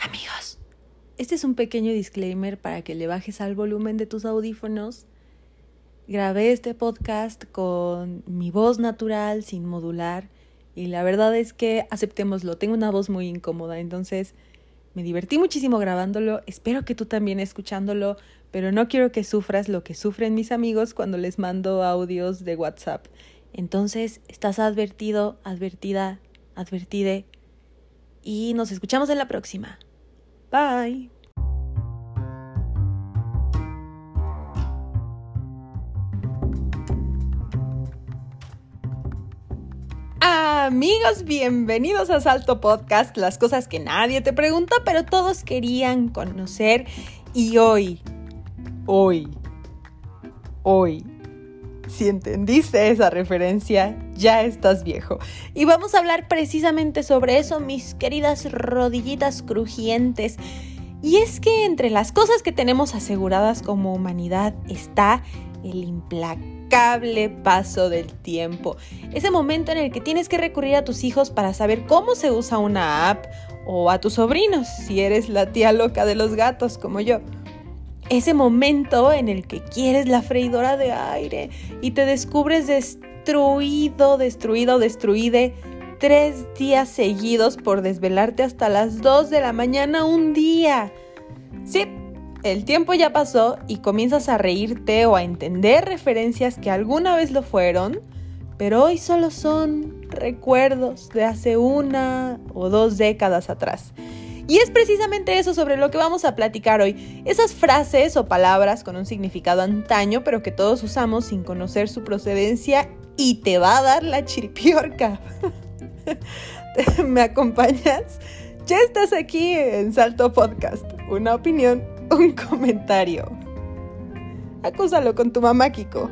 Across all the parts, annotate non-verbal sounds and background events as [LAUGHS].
Amigos, este es un pequeño disclaimer para que le bajes al volumen de tus audífonos. Grabé este podcast con mi voz natural, sin modular, y la verdad es que aceptémoslo, tengo una voz muy incómoda, entonces me divertí muchísimo grabándolo, espero que tú también escuchándolo, pero no quiero que sufras lo que sufren mis amigos cuando les mando audios de WhatsApp. Entonces, estás advertido, advertida, advertide, y nos escuchamos en la próxima. Bye. Amigos, bienvenidos a Salto Podcast, las cosas que nadie te pregunta, pero todos querían conocer. Y hoy, hoy, hoy, si entendiste esa referencia, ya estás viejo. Y vamos a hablar precisamente sobre eso, mis queridas rodillitas crujientes. Y es que entre las cosas que tenemos aseguradas como humanidad está el implacable paso del tiempo. Ese momento en el que tienes que recurrir a tus hijos para saber cómo se usa una app o a tus sobrinos, si eres la tía loca de los gatos como yo. Ese momento en el que quieres la freidora de aire y te descubres destruido, destruido, destruide tres días seguidos por desvelarte hasta las 2 de la mañana un día. Sí, el tiempo ya pasó y comienzas a reírte o a entender referencias que alguna vez lo fueron, pero hoy solo son recuerdos de hace una o dos décadas atrás. Y es precisamente eso sobre lo que vamos a platicar hoy. Esas frases o palabras con un significado antaño, pero que todos usamos sin conocer su procedencia y te va a dar la chiripiorca. [LAUGHS] ¿Me acompañas? Ya estás aquí en Salto Podcast. Una opinión, un comentario. Acúsalo con tu mamá, Kiko.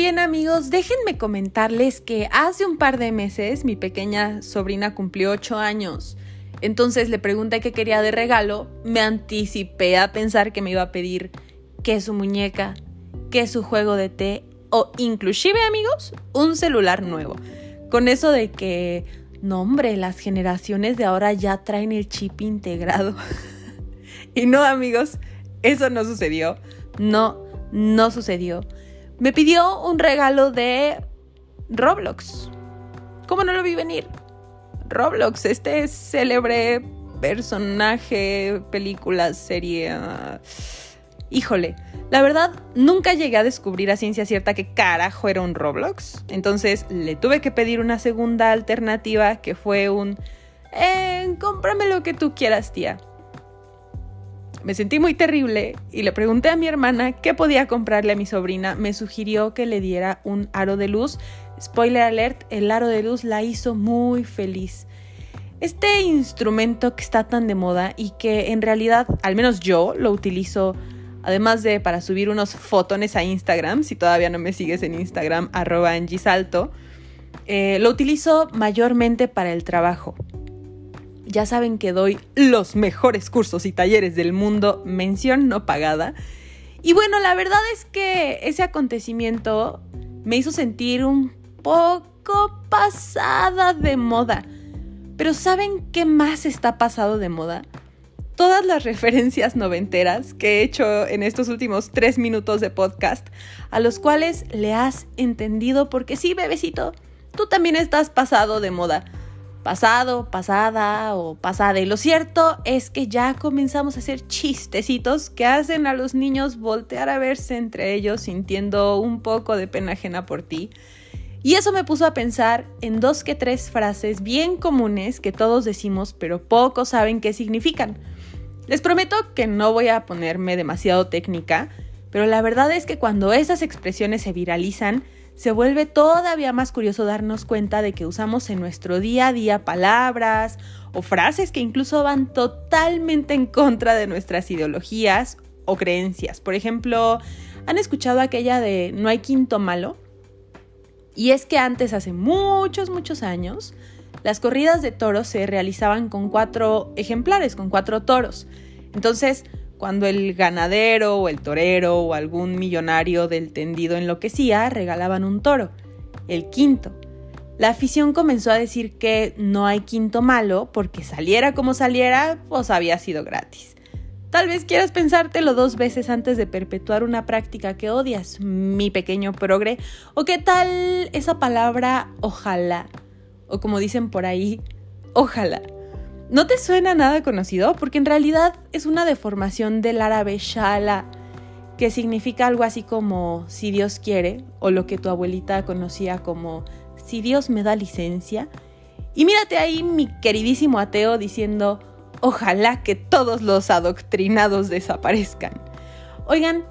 Bien amigos, déjenme comentarles que hace un par de meses mi pequeña sobrina cumplió 8 años. Entonces le pregunté qué quería de regalo, me anticipé a pensar que me iba a pedir que su muñeca, que su juego de té o inclusive amigos, un celular nuevo. Con eso de que, no hombre, las generaciones de ahora ya traen el chip integrado. [LAUGHS] y no amigos, eso no sucedió. No, no sucedió. Me pidió un regalo de Roblox. ¿Cómo no lo vi venir? Roblox, este célebre personaje, película, serie. Ah, híjole, la verdad nunca llegué a descubrir a ciencia cierta qué carajo era un Roblox. Entonces le tuve que pedir una segunda alternativa que fue un... Eh, cómprame lo que tú quieras, tía. Me sentí muy terrible y le pregunté a mi hermana qué podía comprarle a mi sobrina. Me sugirió que le diera un aro de luz Spoiler alert, el aro de luz la hizo muy feliz. Este instrumento que está tan de moda y que en realidad, al menos yo, lo utilizo, además de para subir unos fotones a Instagram, si todavía no me sigues en Instagram, arroba eh, lo utilizo mayormente para el trabajo. Ya saben que doy los mejores cursos y talleres del mundo, mención no pagada. Y bueno, la verdad es que ese acontecimiento me hizo sentir un poco pasada de moda. Pero ¿saben qué más está pasado de moda? Todas las referencias noventeras que he hecho en estos últimos tres minutos de podcast, a los cuales le has entendido porque sí, bebecito, tú también estás pasado de moda. Pasado, pasada o pasada. Y lo cierto es que ya comenzamos a hacer chistecitos que hacen a los niños voltear a verse entre ellos sintiendo un poco de pena ajena por ti y eso me puso a pensar en dos que tres frases bien comunes que todos decimos pero pocos saben qué significan. Les prometo que no voy a ponerme demasiado técnica, pero la verdad es que cuando esas expresiones se viralizan, se vuelve todavía más curioso darnos cuenta de que usamos en nuestro día a día palabras o frases que incluso van totalmente en contra de nuestras ideologías o creencias. Por ejemplo, ¿han escuchado aquella de no hay quinto malo? Y es que antes, hace muchos, muchos años, las corridas de toros se realizaban con cuatro ejemplares, con cuatro toros. Entonces, cuando el ganadero o el torero o algún millonario del tendido enloquecía, regalaban un toro, el quinto. La afición comenzó a decir que no hay quinto malo porque saliera como saliera, pues había sido gratis. Tal vez quieras pensártelo dos veces antes de perpetuar una práctica que odias, mi pequeño progre. ¿O qué tal esa palabra ojalá? O como dicen por ahí, ojalá. ¿No te suena nada conocido? Porque en realidad es una deformación del árabe shala, que significa algo así como si Dios quiere, o lo que tu abuelita conocía como si Dios me da licencia. Y mírate ahí mi queridísimo ateo diciendo, Ojalá que todos los adoctrinados desaparezcan. Oigan,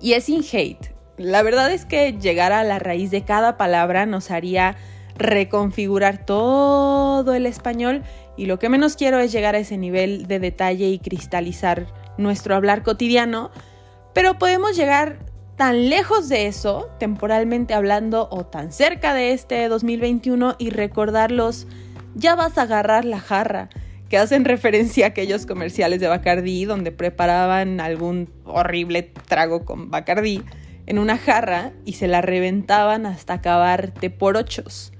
y es sin hate. La verdad es que llegar a la raíz de cada palabra nos haría reconfigurar todo el español y lo que menos quiero es llegar a ese nivel de detalle y cristalizar nuestro hablar cotidiano, pero podemos llegar tan lejos de eso, temporalmente hablando, o tan cerca de este 2021 y recordarlos, ya vas a agarrar la jarra, que hacen referencia a aquellos comerciales de Bacardí donde preparaban algún horrible trago con Bacardí en una jarra y se la reventaban hasta acabar te por ochos.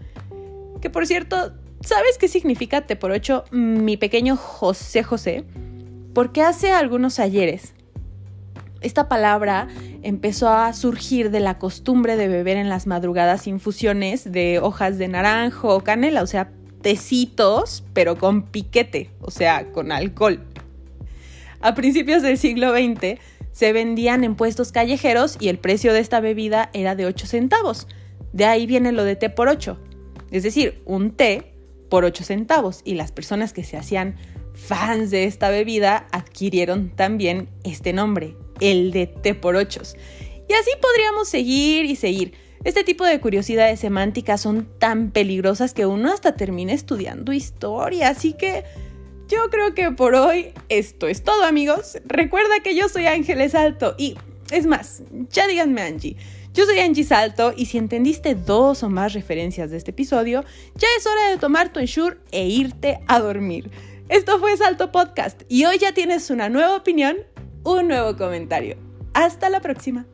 Que por cierto, ¿sabes qué significa te por ocho, mi pequeño José José? Porque hace algunos ayeres esta palabra empezó a surgir de la costumbre de beber en las madrugadas infusiones de hojas de naranjo o canela, o sea, tecitos, pero con piquete, o sea, con alcohol. A principios del siglo XX se vendían en puestos callejeros y el precio de esta bebida era de 8 centavos. De ahí viene lo de té por 8. Es decir, un té por 8 centavos. Y las personas que se hacían fans de esta bebida adquirieron también este nombre, el de té por 8. Y así podríamos seguir y seguir. Este tipo de curiosidades semánticas son tan peligrosas que uno hasta termina estudiando historia, así que yo creo que por hoy esto es todo amigos. Recuerda que yo soy Ángeles Alto y es más, ya díganme Angie. Yo soy Angie Salto y si entendiste dos o más referencias de este episodio, ya es hora de tomar tu ensure e irte a dormir. Esto fue Salto Podcast y hoy ya tienes una nueva opinión, un nuevo comentario. Hasta la próxima.